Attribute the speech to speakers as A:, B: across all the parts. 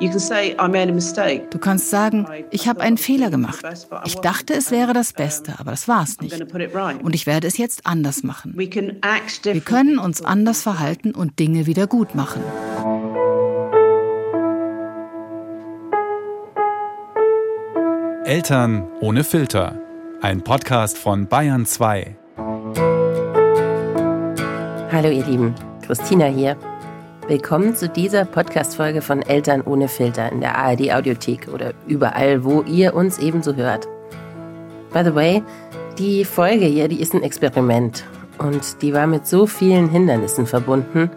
A: Du kannst sagen, ich habe einen Fehler gemacht. Ich dachte, es wäre das Beste, aber das war es nicht. Und ich werde es jetzt anders machen. Wir können uns anders verhalten und Dinge wieder gut machen.
B: Eltern ohne Filter. Ein Podcast von Bayern 2.
C: Hallo ihr Lieben, Christina hier. Willkommen zu dieser Podcast-Folge von Eltern ohne Filter in der ARD Audiothek oder überall, wo ihr uns ebenso hört. By the way, die Folge hier, die ist ein Experiment und die war mit so vielen Hindernissen verbunden,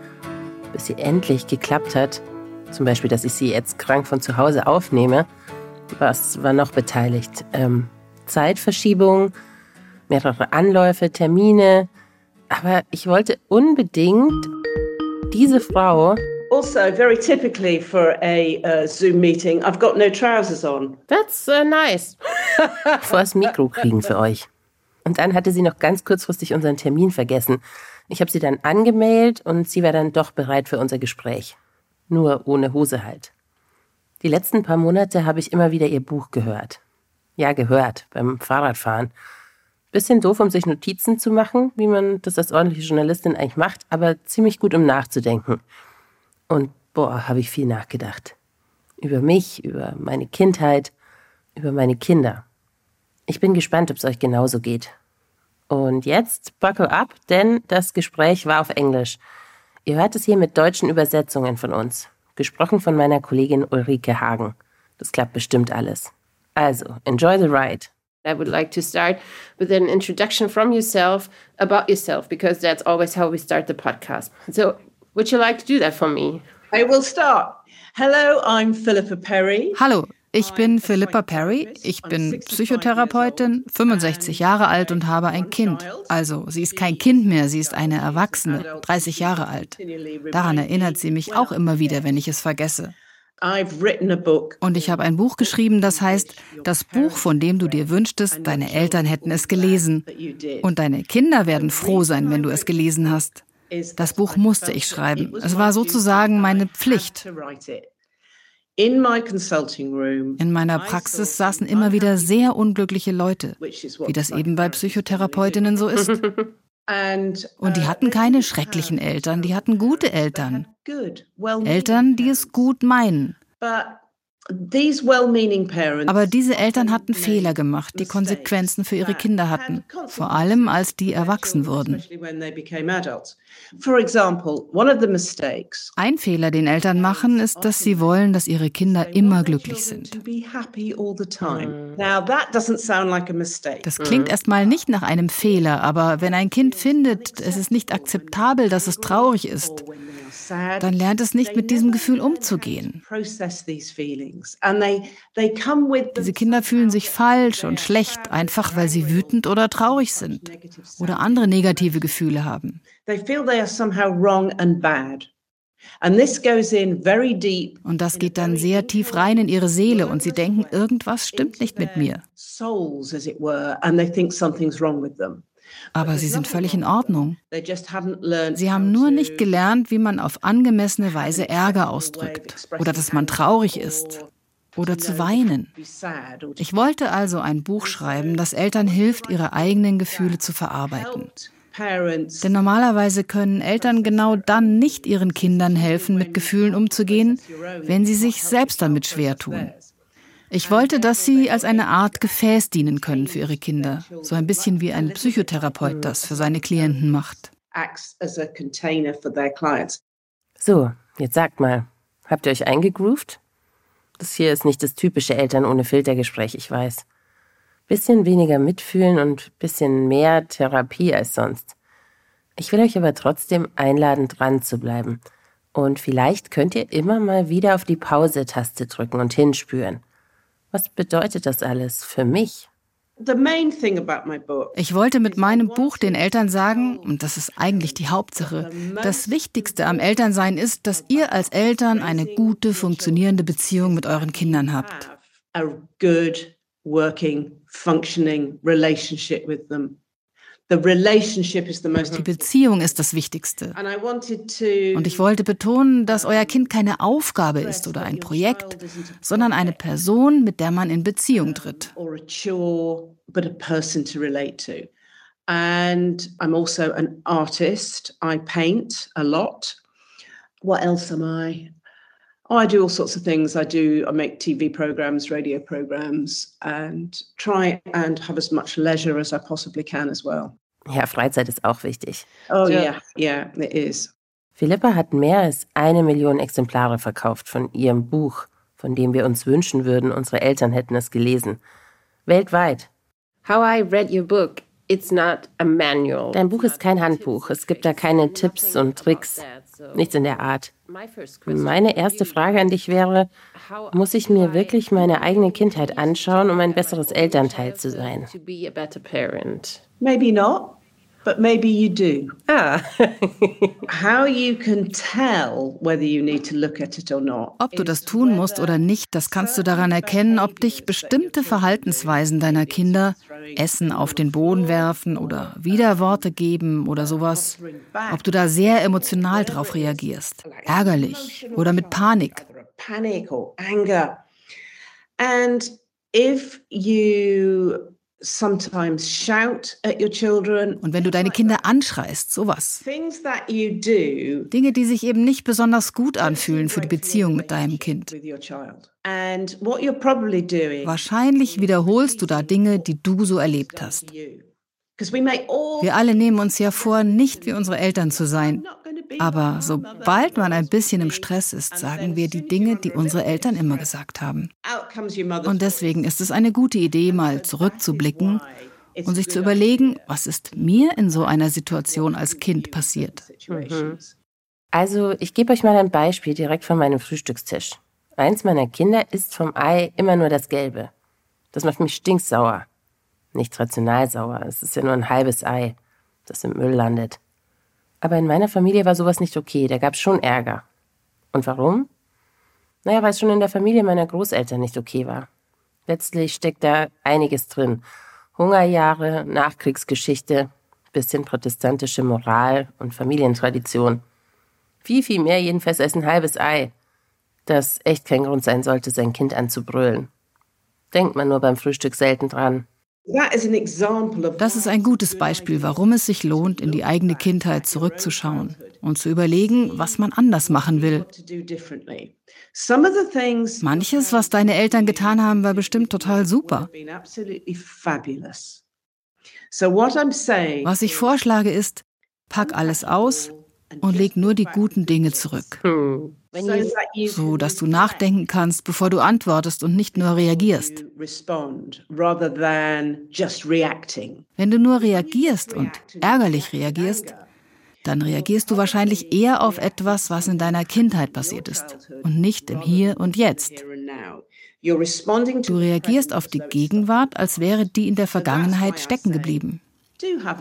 C: bis sie endlich geklappt hat. Zum Beispiel, dass ich sie jetzt krank von zu Hause aufnehme. Was war noch beteiligt? Ähm, Zeitverschiebung, mehrere Anläufe, Termine. Aber ich wollte unbedingt diese Frau.
D: Also, very typically for a uh, Zoom meeting, I've got no trousers on.
C: That's uh, nice. Vor das Mikro kriegen für euch. Und dann hatte sie noch ganz kurzfristig unseren Termin vergessen. Ich habe sie dann angemeldet und sie war dann doch bereit für unser Gespräch. Nur ohne Hose halt. Die letzten paar Monate habe ich immer wieder ihr Buch gehört. Ja, gehört, beim Fahrradfahren. Bisschen doof, um sich Notizen zu machen, wie man das als ordentliche Journalistin eigentlich macht, aber ziemlich gut, um nachzudenken. Und boah, habe ich viel nachgedacht. Über mich, über meine Kindheit, über meine Kinder. Ich bin gespannt, ob es euch genauso geht. Und jetzt buckle up, denn das Gespräch war auf Englisch. Ihr hört es hier mit deutschen Übersetzungen von uns. Gesprochen von meiner Kollegin Ulrike Hagen. Das klappt bestimmt alles. Also, enjoy the ride.
E: I would like to start with an introduction from yourself about yourself because that's always how we start the podcast. So, would you like to do that for me?
D: I will start. Hello, I'm Philippa Perry.
A: Hallo, ich bin Philippa Perry. Ich bin Psychotherapeutin, 65 Jahre alt und habe ein Kind. Also, sie ist kein Kind mehr, sie ist eine Erwachsene, 30 Jahre alt. Daran erinnert sie mich auch immer wieder, wenn ich es vergesse. Und ich habe ein Buch geschrieben, das heißt, das Buch, von dem du dir wünschtest, deine Eltern hätten es gelesen. Und deine Kinder werden froh sein, wenn du es gelesen hast. Das Buch musste ich schreiben. Es war sozusagen meine Pflicht. In meiner Praxis saßen immer wieder sehr unglückliche Leute, wie das eben bei Psychotherapeutinnen so ist. Und die hatten keine schrecklichen Eltern, die hatten gute Eltern. Eltern, die es gut meinen. Aber diese Eltern hatten Fehler gemacht, die Konsequenzen für ihre Kinder hatten, vor allem als die erwachsen wurden. Ein Fehler, den Eltern machen, ist, dass sie wollen, dass ihre Kinder immer glücklich sind. Das klingt erstmal nicht nach einem Fehler, aber wenn ein Kind findet, es ist nicht akzeptabel, dass es traurig ist, dann lernt es nicht mit diesem Gefühl umzugehen. Diese Kinder fühlen sich falsch und schlecht, einfach weil sie wütend oder traurig sind oder andere negative Gefühle haben. Und das geht dann sehr tief rein in ihre Seele und sie denken, irgendwas stimmt nicht mit mir. Aber sie sind völlig in Ordnung. Sie haben nur nicht gelernt, wie man auf angemessene Weise Ärger ausdrückt oder dass man traurig ist oder zu weinen. Ich wollte also ein Buch schreiben, das Eltern hilft, ihre eigenen Gefühle zu verarbeiten. Denn normalerweise können Eltern genau dann nicht ihren Kindern helfen, mit Gefühlen umzugehen, wenn sie sich selbst damit schwer tun. Ich wollte, dass sie als eine Art Gefäß dienen können für ihre Kinder, so ein bisschen wie ein Psychotherapeut das für seine Klienten macht.
C: So, jetzt sagt mal, habt ihr euch eingegroovt? Das hier ist nicht das typische Eltern ohne Filtergespräch, ich weiß. Bisschen weniger mitfühlen und bisschen mehr Therapie als sonst. Ich will euch aber trotzdem einladen, dran zu bleiben. Und vielleicht könnt ihr immer mal wieder auf die Pause-Taste drücken und hinspüren. Was bedeutet das alles für mich?
A: Ich wollte mit meinem Buch den Eltern sagen, und das ist eigentlich die Hauptsache, das Wichtigste am Elternsein ist, dass ihr als Eltern eine gute, funktionierende Beziehung mit euren Kindern habt. Die Beziehung ist das Wichtigste. Und ich wollte betonen, dass euer Kind keine Aufgabe ist oder ein Projekt, sondern eine Person, mit der man in Beziehung tritt. And I'm also an artist. I paint a lot. What else am I? Oh, I do all sorts of things. I do, I make TV programs, radio programs, and try and have as much leisure as I possibly can as well.
C: Ja, Freizeit ist auch wichtig.
A: Oh, yeah, yeah, it is.
C: Philippa hat mehr als eine Million Exemplare verkauft von ihrem Buch, von dem wir uns wünschen würden, unsere Eltern hätten es gelesen. Weltweit.
E: How I read your book. It's not a manual.
C: Dein Buch ist kein Handbuch. Es gibt da keine Tipps und Tricks. Nichts in der Art. Meine erste Frage an dich wäre, muss ich mir wirklich meine eigene Kindheit anschauen, um ein besseres Elternteil zu sein?
A: Maybe not. But maybe you do. Ah. How you can tell whether you need to look at it or not. Ob du das tun musst oder nicht, das kannst du daran erkennen, ob dich bestimmte Verhaltensweisen deiner Kinder, Essen auf den Boden werfen oder Widerworte geben oder sowas, ob du da sehr emotional drauf reagierst, ärgerlich oder mit Panik. Panic or anger. And if you sometimes shout at your children. Und wenn du deine Kinder anschreist, sowas. Dinge, die sich eben nicht besonders gut anfühlen für die Beziehung mit deinem Kind. Wahrscheinlich wiederholst du da Dinge, die du so erlebt hast. Wir alle nehmen uns ja vor, nicht wie unsere Eltern zu sein. Aber sobald man ein bisschen im Stress ist, sagen wir die Dinge, die unsere Eltern immer gesagt haben. Und deswegen ist es eine gute Idee, mal zurückzublicken und sich zu überlegen, was ist mir in so einer Situation als Kind passiert.
C: Mhm. Also, ich gebe euch mal ein Beispiel direkt von meinem Frühstückstisch. Eins meiner Kinder isst vom Ei immer nur das Gelbe. Das macht mich stinksauer. Nicht rational sauer, es ist ja nur ein halbes Ei, das im Müll landet. Aber in meiner Familie war sowas nicht okay, da gab es schon Ärger. Und warum? Naja, weil es schon in der Familie meiner Großeltern nicht okay war. Letztlich steckt da einiges drin. Hungerjahre, Nachkriegsgeschichte, bisschen protestantische Moral und Familientradition. Viel, viel mehr jedenfalls als ein halbes Ei, das echt kein Grund sein sollte, sein Kind anzubrüllen. Denkt man nur beim Frühstück selten dran.
A: Das ist ein gutes Beispiel, warum es sich lohnt, in die eigene Kindheit zurückzuschauen und zu überlegen, was man anders machen will. Manches, was deine Eltern getan haben, war bestimmt total super. Was ich vorschlage ist, pack alles aus und leg nur die guten Dinge zurück. So dass du nachdenken kannst, bevor du antwortest und nicht nur reagierst. Wenn du nur reagierst und ärgerlich reagierst, dann reagierst du wahrscheinlich eher auf etwas, was in deiner Kindheit passiert ist und nicht im Hier und Jetzt. Du reagierst auf die Gegenwart, als wäre die in der Vergangenheit stecken geblieben.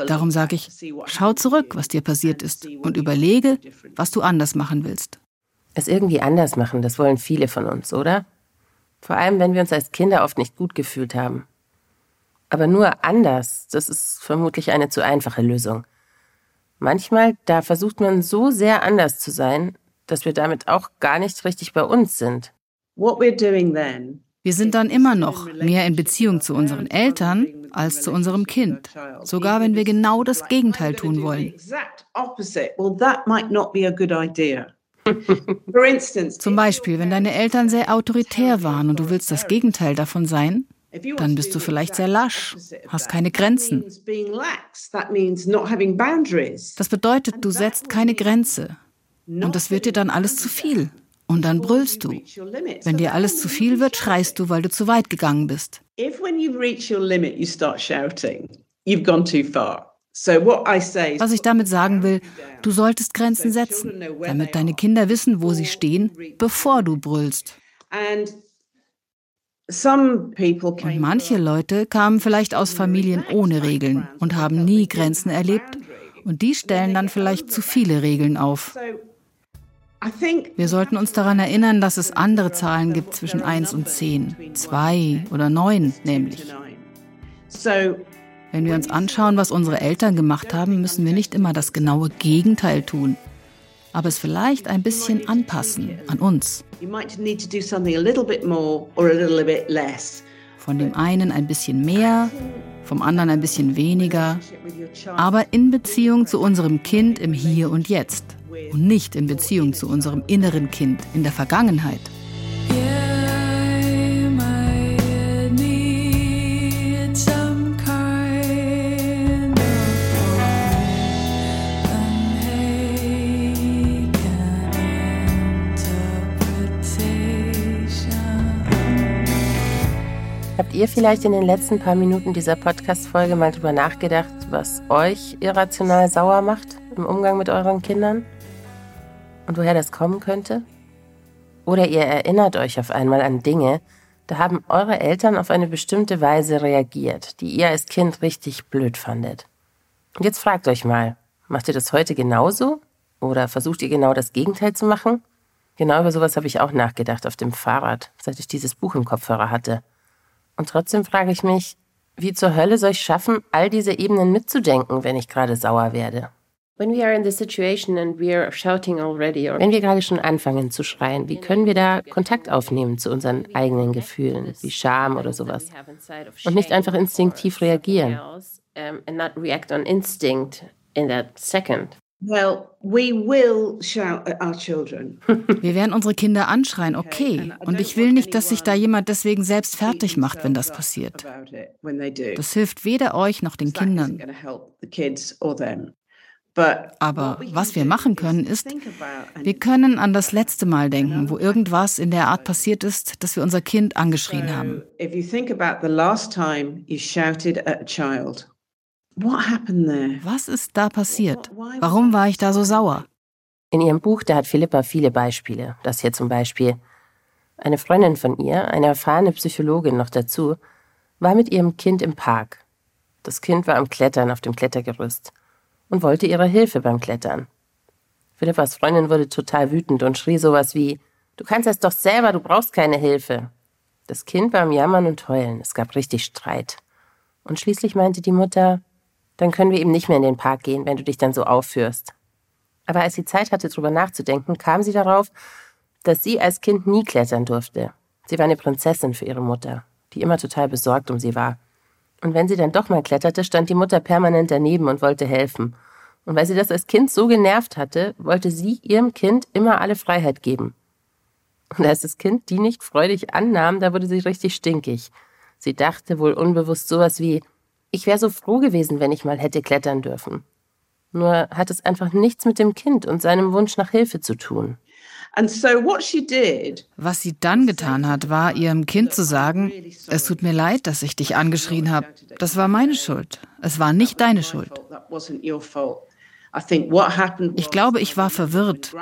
A: Darum sage ich, schau zurück, was dir passiert ist und überlege, was du anders machen willst.
C: Es irgendwie anders machen, das wollen viele von uns, oder? Vor allem, wenn wir uns als Kinder oft nicht gut gefühlt haben. Aber nur anders, das ist vermutlich eine zu einfache Lösung. Manchmal, da versucht man so sehr anders zu sein, dass wir damit auch gar nicht richtig bei uns sind.
A: Wir sind dann immer noch mehr in Beziehung zu unseren Eltern als zu unserem Kind, sogar wenn wir genau das Gegenteil tun wollen. Zum Beispiel, wenn deine Eltern sehr autoritär waren und du willst das Gegenteil davon sein, dann bist du vielleicht sehr lasch, hast keine Grenzen. Das bedeutet, du setzt keine Grenze. Und das wird dir dann alles zu viel. Und dann brüllst du. Wenn dir alles zu viel wird, schreist du, weil du zu weit gegangen bist. Was ich damit sagen will, du solltest Grenzen setzen, damit deine Kinder wissen, wo sie stehen, bevor du brüllst. Und manche Leute kamen vielleicht aus Familien ohne Regeln und haben nie Grenzen erlebt und die stellen dann vielleicht zu viele Regeln auf. Wir sollten uns daran erinnern, dass es andere Zahlen gibt zwischen 1 und 10, 2 oder 9 nämlich. Wenn wir uns anschauen, was unsere Eltern gemacht haben, müssen wir nicht immer das genaue Gegenteil tun, aber es vielleicht ein bisschen anpassen an uns. Von dem einen ein bisschen mehr, vom anderen ein bisschen weniger, aber in Beziehung zu unserem Kind im Hier und Jetzt und nicht in Beziehung zu unserem inneren Kind in der Vergangenheit.
C: Ihr vielleicht in den letzten paar Minuten dieser Podcast-Folge mal drüber nachgedacht, was euch irrational sauer macht im Umgang mit euren Kindern? Und woher das kommen könnte? Oder ihr erinnert euch auf einmal an Dinge, da haben eure Eltern auf eine bestimmte Weise reagiert, die ihr als Kind richtig blöd fandet. Und jetzt fragt euch mal, macht ihr das heute genauso? Oder versucht ihr genau das Gegenteil zu machen? Genau über sowas habe ich auch nachgedacht auf dem Fahrrad, seit ich dieses Buch im Kopfhörer hatte. Und trotzdem frage ich mich, wie zur Hölle soll ich schaffen, all diese Ebenen mitzudenken, wenn ich gerade sauer werde?
E: Wenn wir
C: gerade schon anfangen zu schreien, wie können wir da Kontakt aufnehmen zu unseren eigenen Gefühlen, wie Scham oder sowas? Und nicht einfach instinktiv reagieren.
D: Well, we will shout at our children.
A: Wir werden unsere Kinder anschreien, okay. Und ich will nicht, dass sich da jemand deswegen selbst fertig macht, wenn das passiert. Das hilft weder euch noch den Kindern. Aber was wir machen können, ist, wir können an das letzte Mal denken, wo irgendwas in der Art passiert ist, dass wir unser Kind angeschrien haben. Was ist da passiert? Warum war ich da so sauer?
C: In ihrem Buch, da hat Philippa viele Beispiele. Das hier zum Beispiel. Eine Freundin von ihr, eine erfahrene Psychologin noch dazu, war mit ihrem Kind im Park. Das Kind war am Klettern auf dem Klettergerüst und wollte ihre Hilfe beim Klettern. Philippas Freundin wurde total wütend und schrie sowas wie, Du kannst es doch selber, du brauchst keine Hilfe. Das Kind war am Jammern und Heulen, es gab richtig Streit. Und schließlich meinte die Mutter, dann können wir eben nicht mehr in den Park gehen, wenn du dich dann so aufführst. Aber als sie Zeit hatte, darüber nachzudenken, kam sie darauf, dass sie als Kind nie klettern durfte. Sie war eine Prinzessin für ihre Mutter, die immer total besorgt um sie war. Und wenn sie dann doch mal kletterte, stand die Mutter permanent daneben und wollte helfen. Und weil sie das als Kind so genervt hatte, wollte sie ihrem Kind immer alle Freiheit geben. Und als das Kind die nicht freudig annahm, da wurde sie richtig stinkig. Sie dachte wohl unbewusst sowas wie, ich wäre so froh gewesen, wenn ich mal hätte klettern dürfen. Nur hat es einfach nichts mit dem Kind und seinem Wunsch nach Hilfe zu tun.
A: Was sie dann getan hat, war ihrem Kind zu sagen, es tut mir leid, dass ich dich angeschrien habe. Das war meine Schuld. Es war nicht deine Schuld. Ich glaube, ich war verwirrt,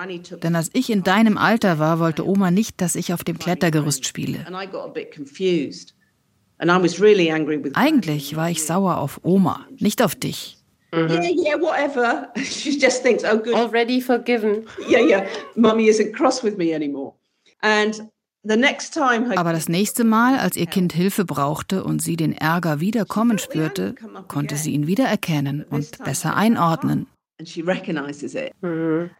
A: denn als ich in deinem Alter war, wollte Oma nicht, dass ich auf dem Klettergerüst spiele. Eigentlich war ich sauer auf Oma, nicht auf dich.
D: Mhm. Yeah, yeah, whatever. She just thinks, oh, good.
E: Already forgiven.
D: Yeah, yeah. Mommy isn't cross with me anymore. And
A: aber das nächste Mal, als ihr Kind Hilfe brauchte und sie den Ärger wieder kommen spürte, konnte sie ihn wiedererkennen und besser einordnen. Mhm.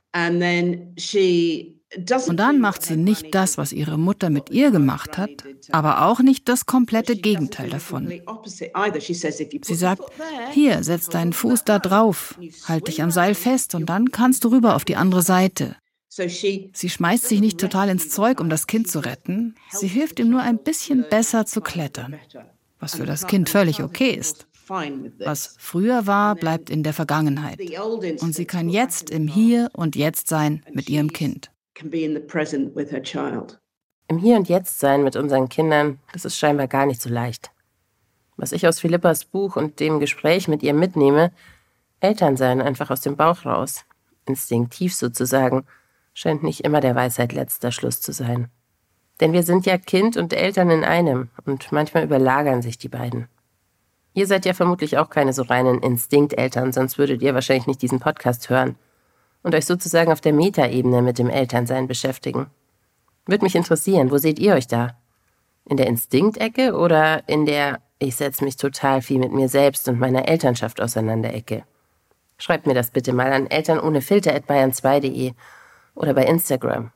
A: Und dann macht sie nicht das, was ihre Mutter mit ihr gemacht hat, aber auch nicht das komplette Gegenteil davon. Sie sagt, hier, setz deinen Fuß da drauf, halt dich am Seil fest und dann kannst du rüber auf die andere Seite. Sie schmeißt sich nicht total ins Zeug, um das Kind zu retten. Sie hilft ihm nur ein bisschen besser zu klettern, was für das Kind völlig okay ist. Was früher war, bleibt in der Vergangenheit. Und sie kann jetzt im Hier und Jetzt sein mit ihrem Kind can be in the present with her
C: child. Im Hier und Jetzt sein mit unseren Kindern, das ist scheinbar gar nicht so leicht. Was ich aus Philippas Buch und dem Gespräch mit ihr mitnehme, Eltern sein einfach aus dem Bauch raus, instinktiv sozusagen, scheint nicht immer der Weisheit letzter Schluss zu sein. Denn wir sind ja Kind und Eltern in einem und manchmal überlagern sich die beiden. Ihr seid ja vermutlich auch keine so reinen Instinkteltern, sonst würdet ihr wahrscheinlich nicht diesen Podcast hören und euch sozusagen auf der Metaebene mit dem Elternsein beschäftigen. Würde mich interessieren, wo seht ihr euch da? In der Instinktecke oder in der Ich setze mich total viel mit mir selbst und meiner Elternschaft auseinander Ecke? Schreibt mir das bitte mal an elternohnefilter.bayern2.de oder bei Instagram.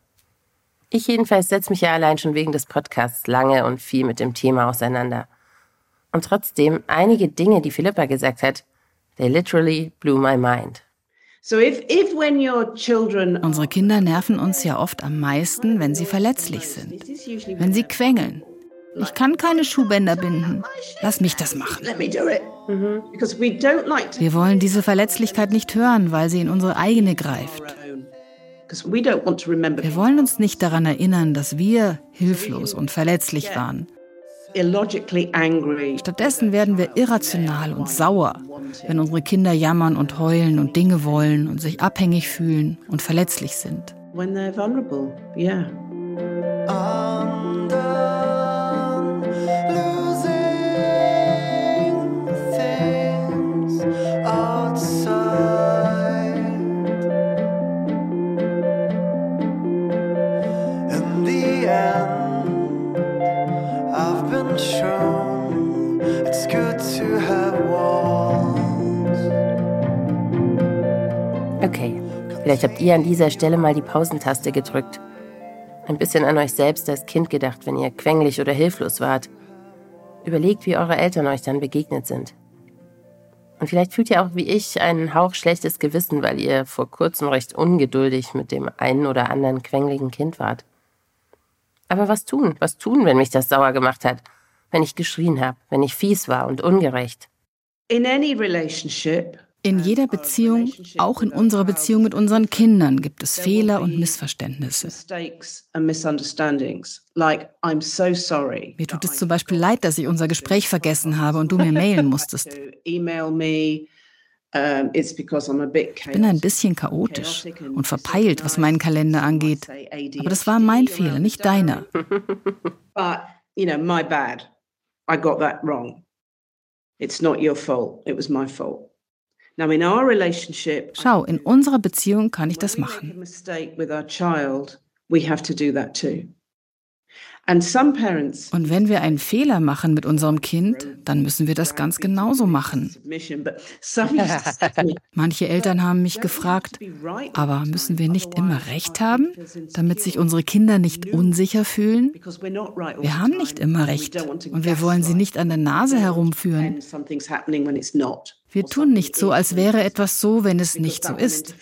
C: Ich jedenfalls setze mich ja allein schon wegen des Podcasts lange und viel mit dem Thema auseinander. Und trotzdem, einige Dinge, die Philippa gesagt hat, they literally blew my mind.
A: Unsere Kinder nerven uns ja oft am meisten, wenn sie verletzlich sind, wenn sie quengeln. Ich kann keine Schuhbänder binden. Lass mich das machen.
D: let me do it. Because we don't like to
A: Wir wollen diese Verletzlichkeit nicht hören, weil sie in unsere eigene greift.
D: because we don't want to remember
A: Wir wollen uns nicht daran erinnern, dass wir hilflos und verletzlich waren.
D: Illogically angry.
A: Stattdessen werden wir irrational und sauer, wenn unsere Kinder jammern und heulen und Dinge wollen und sich abhängig fühlen und verletzlich sind.
D: when they're vulnerable. Yeah.
F: losing
C: vielleicht habt ihr an dieser Stelle mal die Pausentaste gedrückt. Ein bisschen an euch selbst als Kind gedacht, wenn ihr quengelig oder hilflos wart. Überlegt, wie eure Eltern euch dann begegnet sind. Und vielleicht fühlt ihr auch wie ich einen Hauch schlechtes Gewissen, weil ihr vor kurzem recht ungeduldig mit dem einen oder anderen quengeligen Kind wart. Aber was tun? Was tun, wenn mich das sauer gemacht hat? Wenn ich geschrien habe, wenn ich fies war und ungerecht?
D: In any relationship,
A: In jeder Beziehung, auch in unserer Beziehung mit unseren Kindern, gibt es Fehler und Missverständnisse. Mir tut es zum Beispiel leid, dass ich unser Gespräch vergessen habe und du mir mailen musstest. Ich bin ein bisschen chaotisch und verpeilt, was meinen Kalender angeht. Aber das war mein Fehler, nicht deiner.
D: It's not your fault. It was my fault. Now, in our relationship,
A: Schau, in unserer Beziehung kann ich das machen. Und wenn wir einen Fehler machen mit unserem Kind, dann müssen wir das ganz genauso machen. Manche Eltern haben mich gefragt, aber müssen wir nicht immer recht haben, damit sich unsere Kinder nicht unsicher fühlen? Wir haben nicht immer recht und wir wollen sie nicht an der Nase herumführen. Wir tun nicht so, als wäre etwas so, wenn es nicht so ist,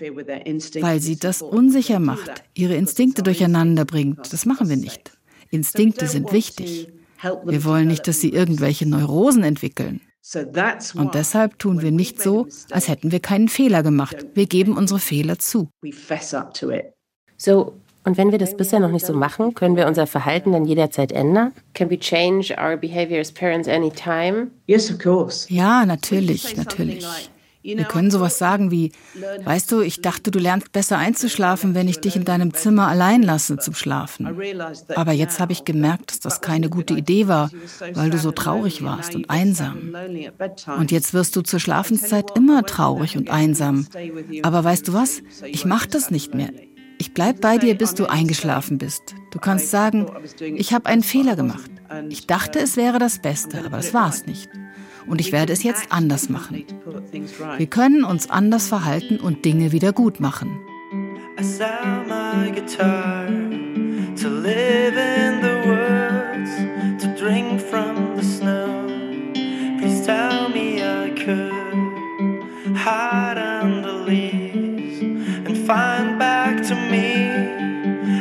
A: weil sie das unsicher macht, ihre Instinkte durcheinander bringt. Das machen wir nicht. Instinkte sind wichtig. Wir wollen nicht, dass sie irgendwelche Neurosen entwickeln. Und deshalb tun wir nicht so, als hätten wir keinen Fehler gemacht. Wir geben unsere Fehler zu.
D: we fess up to it.
C: So, und wenn wir das bisher noch nicht so machen, können wir unser Verhalten dann jederzeit ändern?
E: Can we change our behavior as parents anytime?
D: Yes, of course.
A: Ja, natürlich, natürlich. Wir können sowas sagen wie, weißt du, ich dachte, du lernst besser einzuschlafen, wenn ich dich in deinem Zimmer allein lasse zum Schlafen. Aber jetzt habe ich gemerkt, dass das keine gute Idee war, weil du so traurig warst und einsam. Und jetzt wirst du zur Schlafenszeit immer traurig und einsam. Aber weißt du was? Ich mache das nicht mehr. Ich bleib bei dir, bis du eingeschlafen bist. Du kannst sagen, ich habe einen Fehler gemacht. Ich dachte, es wäre das Beste, aber das war es nicht. Und ich werde es jetzt anders machen. Wir können uns anders verhalten und Dinge wieder gut machen.
F: Hide under leaves and find back to me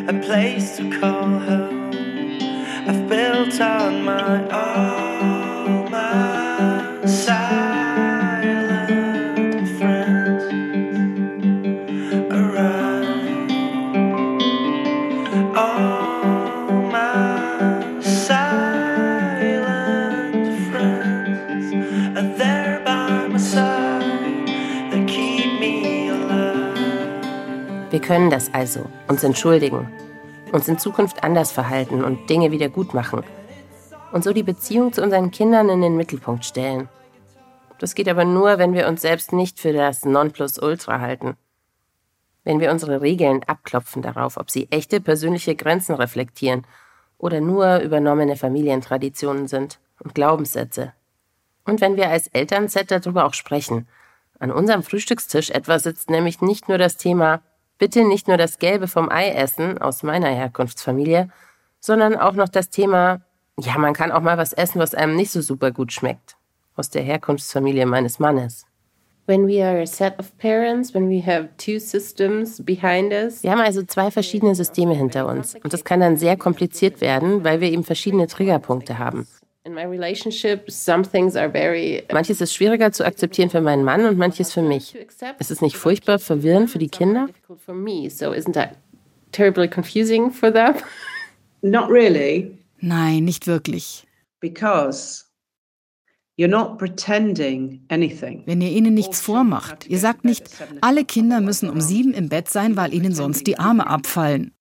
F: a place to call home. I've built on my own,
C: können das also, uns entschuldigen, uns in Zukunft anders verhalten und Dinge wieder gut machen. Und so die Beziehung zu unseren Kindern in den Mittelpunkt stellen. Das geht aber nur, wenn wir uns selbst nicht für das Nonplusultra halten. Wenn wir unsere Regeln abklopfen darauf, ob sie echte persönliche Grenzen reflektieren oder nur übernommene Familientraditionen sind und Glaubenssätze. Und wenn wir als Elternset darüber auch sprechen. An unserem Frühstückstisch etwa sitzt nämlich nicht nur das Thema bitte nicht nur das Gelbe vom Ei essen aus meiner Herkunftsfamilie, sondern auch noch das Thema, ja, man kann auch mal was essen, was einem nicht so super gut schmeckt, aus der Herkunftsfamilie meines Mannes.
E: When we are a set of parents, when we have two systems behind us.
C: Wir haben also zwei verschiedene Systeme hinter uns und das kann dann sehr kompliziert werden, weil wir eben verschiedene Triggerpunkte haben.
E: In my relationship, some things are very
C: Manches ist schwieriger zu akzeptieren für meinen Mann und manches für mich. Ist es nicht furchtbar verwirrend für die Kinder?
E: difficult for me. So isn't that terribly confusing for them?
D: Not really,
A: Nein, nicht wirklich.
D: because you're not pretending anything.
A: Wenn ihr ihnen nichts vormacht. Ihr sagt nicht, alle Kinder müssen um sieben im Bett sein, weil ihnen sonst die Arme abfallen.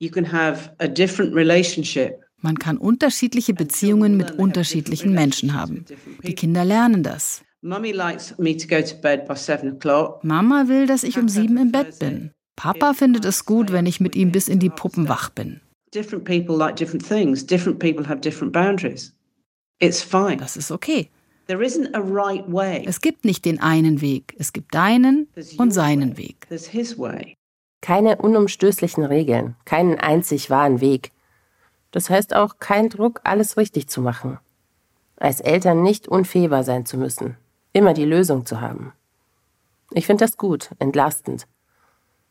D: You can have a different relationship.
A: Man kann unterschiedliche Beziehungen mit unterschiedlichen Menschen haben. Die Kinder lernen das.
D: Mummy likes me to go to bed by seven o'clock.
A: Mama will, dass ich um sieben im Bett bin. Papa findet es gut, wenn ich mit ihm bis in die Puppen wach bin.
D: Different people like different things. Different people have different boundaries. It's fine.
A: Das ist okay.
D: There isn't a right way.
A: Es gibt nicht den einen Weg. Es gibt deinen und seinen
D: way.
A: Weg.
D: There's his way.
C: Keine unumstößlichen Regeln, keinen einzig wahren Weg. Das heißt auch kein Druck, alles richtig zu machen. Als Eltern nicht unfehlbar sein zu müssen, immer die Lösung zu haben. Ich finde das gut, entlastend.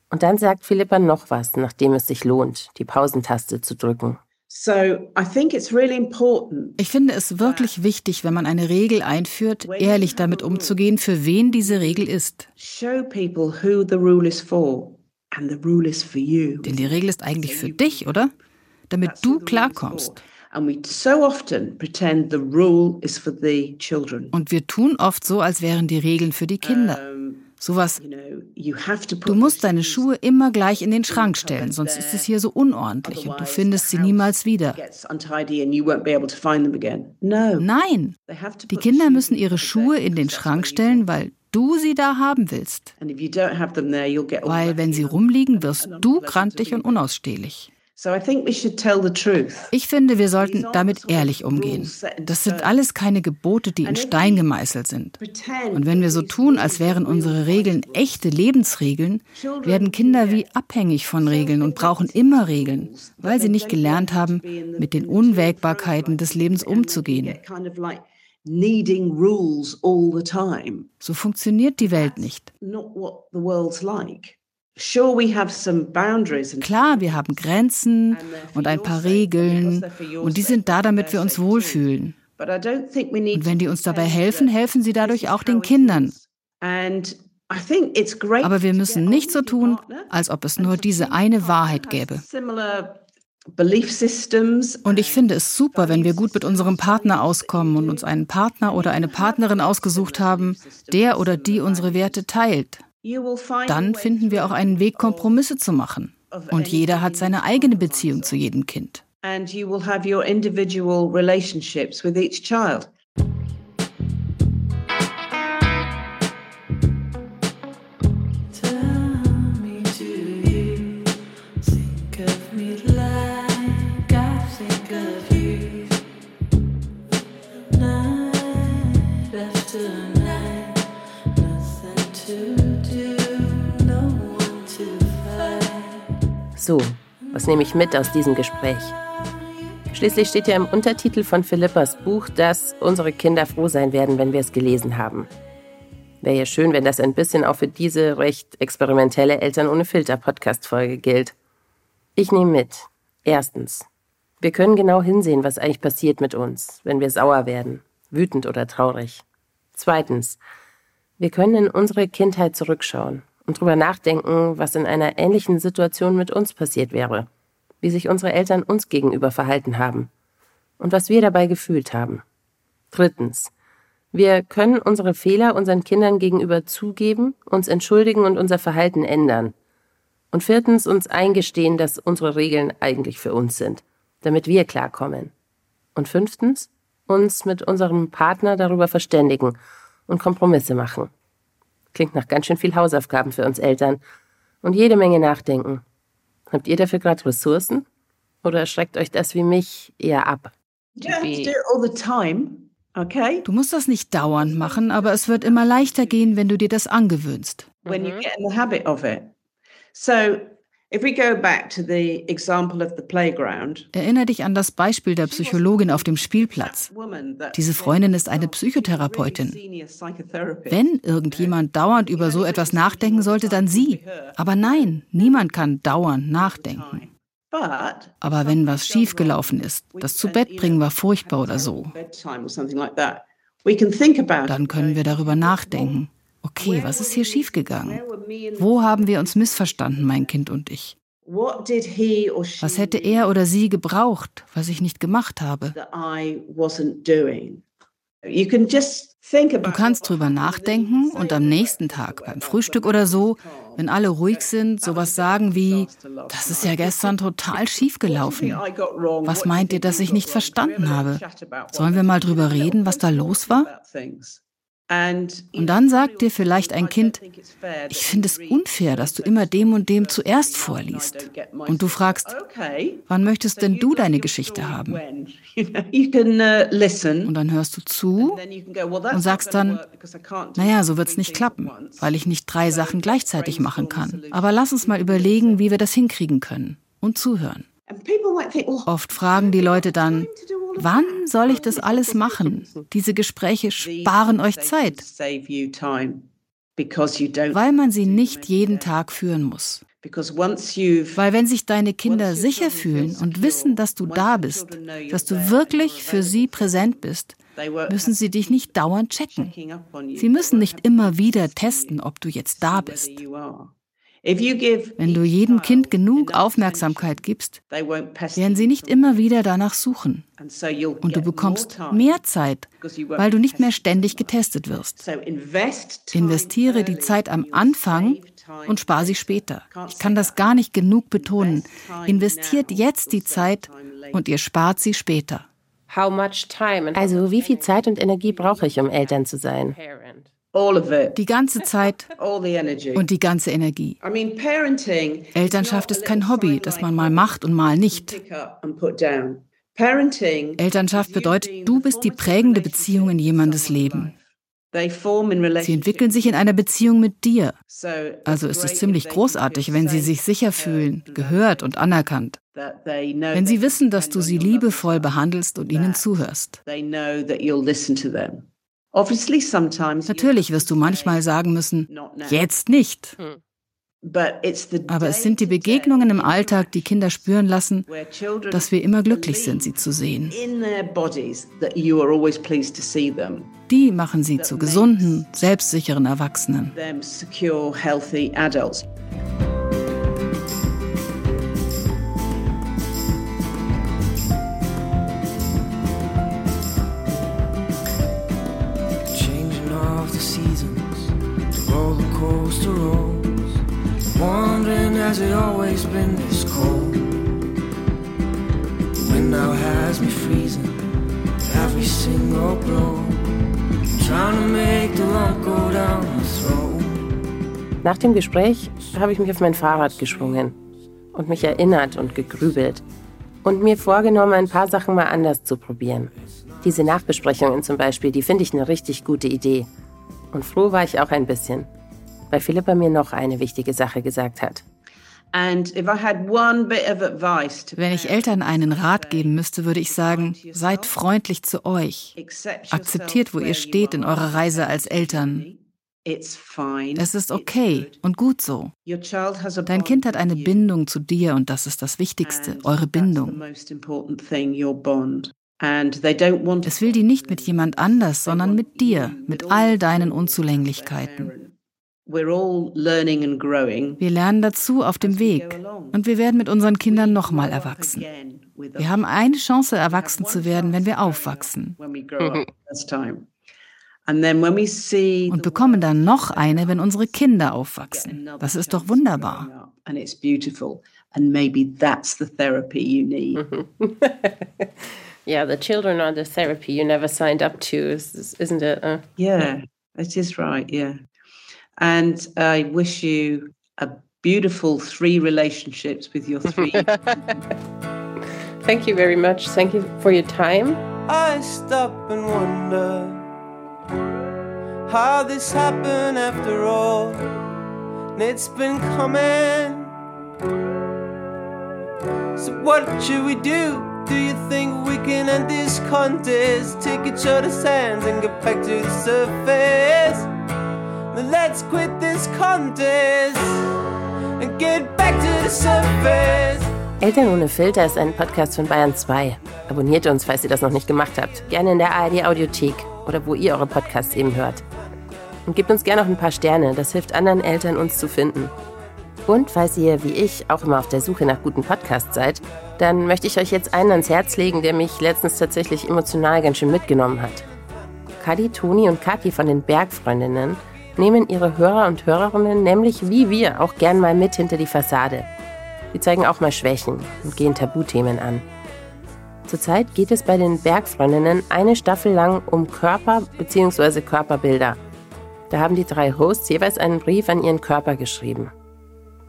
C: Und dann sagt Philippa noch was, nachdem es sich lohnt, die Pausentaste zu drücken.
D: So I think it's really important.
A: Ich finde es wirklich wichtig, wenn man eine Regel einführt, ehrlich damit umzugehen, für wen diese Regel ist.
D: Show people who the rule is for, and the rule is for you.
A: Denn die Regel ist eigentlich für dich, oder? Damit du klarkommst. Und wir tun oft so, als wären die Regeln für die Kinder. Sowas, du musst deine Schuhe immer gleich in den Schrank stellen, sonst ist es hier so unordentlich und du findest sie niemals wieder. Nein, die Kinder müssen ihre Schuhe in den Schrank stellen, weil du sie da haben willst. Weil wenn sie rumliegen, wirst du grantig und unausstehlich.
D: So I think we should tell the truth.
A: Ich finde, wir sollten damit ehrlich umgehen. Das sind alles keine Gebote, die in Stein gemeißelt sind. Und wenn wir so tun, als wären unsere Regeln echte Lebensregeln, werden Kinder wie abhängig von Regeln und brauchen immer Regeln, weil sie nicht gelernt haben, mit den Unwägbarkeiten des Lebens umzugehen. So funktioniert die Welt nicht. Klar, wir haben Grenzen und ein paar Regeln und die sind da, damit wir uns wohlfühlen. Und wenn die
D: to
A: uns dabei helfen, helfen sie dadurch auch den Kindern.
D: is. And I think it's great
A: Aber wir müssen nicht so tun, als ob es
D: and
A: nur diese eine Wahrheit gäbe. Und ich finde es super, wenn wir gut mit unserem Partner auskommen und uns einen Partner oder eine Partnerin ausgesucht haben, der oder die unsere Werte teilt. Dann finden wir auch einen Weg, Kompromisse zu machen. Und jeder hat seine eigene Beziehung zu jedem Kind.
D: and you will have your individual relationships with each child.
C: So, was nehme ich mit aus diesem Gespräch? Schließlich steht ja im Untertitel von Philippas Buch, dass unsere Kinder froh sein werden, wenn wir es gelesen haben. Wäre ja schön, wenn das ein bisschen auch für diese recht experimentelle Eltern ohne Filter Podcast-Folge gilt. Ich nehme mit. Erstens. Wir können genau hinsehen, was eigentlich passiert mit uns, wenn wir sauer werden, wütend oder traurig. Zweitens. Wir können in unsere Kindheit zurückschauen und drüber nachdenken, was in einer ähnlichen Situation mit uns passiert wäre, wie sich unsere Eltern uns gegenüber verhalten haben und was wir dabei gefühlt haben. Drittens. Wir können unsere Fehler unseren Kindern gegenüber zugeben, uns entschuldigen und unser Verhalten ändern. Und viertens uns eingestehen, dass unsere Regeln eigentlich für uns sind, damit wir klarkommen. Und fünftens uns mit unserem Partner darüber verständigen und Kompromisse machen. Klingt nach ganz schön viel Hausaufgaben für uns Eltern und jede Menge Nachdenken. Habt ihr dafür gerade Ressourcen? Oder schreckt euch das wie mich eher ab?
D: Okay?
A: Du musst das nicht dauernd machen, aber es wird immer leichter gehen, wenn du dir das angewöhnst.
D: When you get in the habit of it. So if we go back to the example of the playground,
A: Erinnere dich an das Beispiel der Psychologin auf dem Spielplatz. Diese Freundin ist eine Psychotherapeutin. Wenn irgendjemand dauernd über so etwas nachdenken sollte, dann sie. Aber nein, niemand kann dauernd nachdenken. Aber wenn was schiefgelaufen ist, das zu Bett bringen war furchtbar oder so, dann können wir darüber nachdenken. Okay, was ist hier schiefgegangen? Wo haben wir uns missverstanden, mein Kind und ich? Was hätte er oder sie gebraucht, was ich nicht gemacht habe? Du kannst drüber nachdenken und am nächsten Tag beim Frühstück oder so, wenn alle ruhig sind, sowas sagen wie, das ist ja gestern total schief gelaufen. Was meint ihr, dass ich nicht verstanden habe? Sollen wir mal drüber reden, was da los war? Und dann sagt dir vielleicht ein Kind, ich finde es unfair, dass du immer dem und dem zuerst vorliest. Und du fragst, wann möchtest denn du deine Geschichte haben? Und dann hörst du zu und sagst dann, naja, so wird es nicht klappen, weil ich nicht drei Sachen gleichzeitig machen kann. Aber lass uns mal überlegen, wie wir das hinkriegen können. Und zuhören. Oft fragen die Leute dann, wann soll ich das alles machen? Diese Gespräche sparen euch Zeit, weil man sie nicht jeden Tag führen muss. Weil wenn sich deine Kinder sicher fühlen und wissen, dass du da bist, dass du wirklich für sie präsent bist, müssen sie dich nicht dauernd checken. Sie müssen nicht immer wieder testen, ob du jetzt da bist. Wenn du jedem Kind genug Aufmerksamkeit gibst, werden sie nicht immer wieder danach suchen. Und du bekommst mehr Zeit, weil du nicht mehr ständig getestet wirst. Investiere die Zeit am Anfang und spar sie später. Ich kann das gar nicht genug betonen. Investiert jetzt die Zeit und ihr spart sie später.
C: Also wie viel Zeit und Energie brauche ich, um Eltern zu sein?
A: Die ganze Zeit und die ganze Energie. Elternschaft ist kein Hobby, das man mal macht und mal nicht. Elternschaft bedeutet, du bist die prägende Beziehung in jemandes Leben. Sie entwickeln sich in einer Beziehung mit dir. Also ist es ziemlich großartig, wenn sie sich sicher fühlen, gehört und anerkannt. Wenn sie wissen, dass du sie liebevoll behandelst und ihnen zuhörst. Natürlich wirst du manchmal sagen müssen, jetzt nicht. Aber es sind die Begegnungen im Alltag, die Kinder spüren lassen, dass wir immer glücklich sind, sie zu sehen. Die machen sie zu gesunden, selbstsicheren Erwachsenen.
F: Has it always been this cold? The wind now has me freezing, every single blow.
C: Nach dem Gespräch habe ich mich auf mein Fahrrad geschwungen und mich erinnert und gegrübelt und mir vorgenommen, ein paar Sachen mal anders zu probieren. Diese Nachbesprechungen zum Beispiel, die finde ich eine richtig gute Idee. Und froh war ich auch ein bisschen, weil Philippa mir noch eine wichtige Sache gesagt hat.
A: Wenn ich Eltern einen Rat geben müsste, würde ich sagen, seid freundlich zu euch. Akzeptiert, wo ihr steht in eurer Reise als Eltern. Es ist okay und gut so. Dein Kind hat eine Bindung zu dir und das ist das Wichtigste, eure Bindung. Es will die nicht mit jemand anders, sondern mit dir, mit all deinen Unzulänglichkeiten. Wir lernen dazu auf dem Weg und wir werden mit unseren Kindern nochmal erwachsen. Wir haben eine Chance, erwachsen zu werden, wenn wir aufwachsen. Und bekommen dann noch eine, wenn unsere Kinder aufwachsen. Das ist doch wunderbar.
D: And maybe that's the therapy you need.
E: yeah, the children are the therapy you never signed up to, isn't it? Uh,
D: yeah, it is right. Yeah. And I wish you a beautiful three relationships with your three.
E: Thank you very much. Thank you for your time.
F: I stop and wonder how this happened after all. And it's been coming. So, what should we do? Do you think we can end this contest? Take each other's hands and get back to the surface. Let's quit this contest and get back to the surface.
C: Eltern ohne Filter ist ein Podcast von Bayern 2. Abonniert uns, falls ihr das noch nicht gemacht habt. Gerne in der ARD Audiothek oder wo ihr eure Podcasts eben hört. Und gebt uns gerne noch ein paar Sterne, das hilft anderen Eltern, uns zu finden. Und falls ihr, wie ich, auch immer auf der Suche nach guten Podcasts seid, dann möchte ich euch jetzt einen ans Herz legen, der mich letztens tatsächlich emotional ganz schön mitgenommen hat. Kadi, Toni und Kathi von den Bergfreundinnen nehmen ihre Hörer und Hörerinnen nämlich wie wir auch gern mal mit hinter die Fassade. Sie zeigen auch mal Schwächen und gehen Tabuthemen an. Zurzeit geht es bei den Bergfreundinnen eine Staffel lang um Körper bzw. Körperbilder. Da haben die drei Hosts jeweils einen Brief an ihren Körper geschrieben.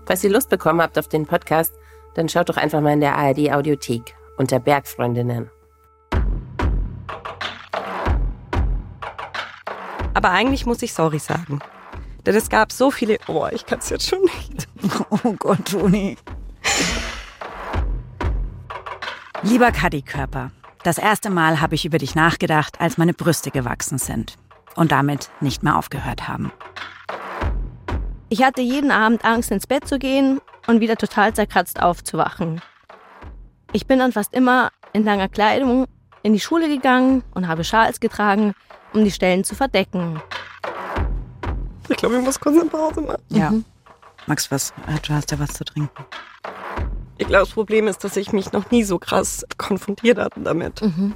C: Falls ihr Lust bekommen habt auf den Podcast, dann schaut doch einfach mal in der ARD Audiothek unter Bergfreundinnen.
G: Aber eigentlich muss ich sorry sagen. Denn es gab so viele. Oh, ich kann es jetzt schon nicht.
H: Oh Gott, Toni. Lieber Kaddi-Körper, das erste Mal habe ich über dich nachgedacht, als meine Brüste gewachsen sind und damit nicht mehr aufgehört haben.
I: Ich hatte jeden Abend Angst, ins Bett zu gehen und wieder total zerkratzt aufzuwachen. Ich bin dann fast immer in langer Kleidung in die Schule gegangen und habe Schals getragen, um die Stellen zu verdecken.
G: Ich glaube, ich muss kurz eine Pause machen.
H: Ja. Max, was? Du hast ja was zu trinken.
G: Ich glaube, das Problem ist, dass ich mich noch nie so krass konfrontiert hatte damit.
I: Mhm.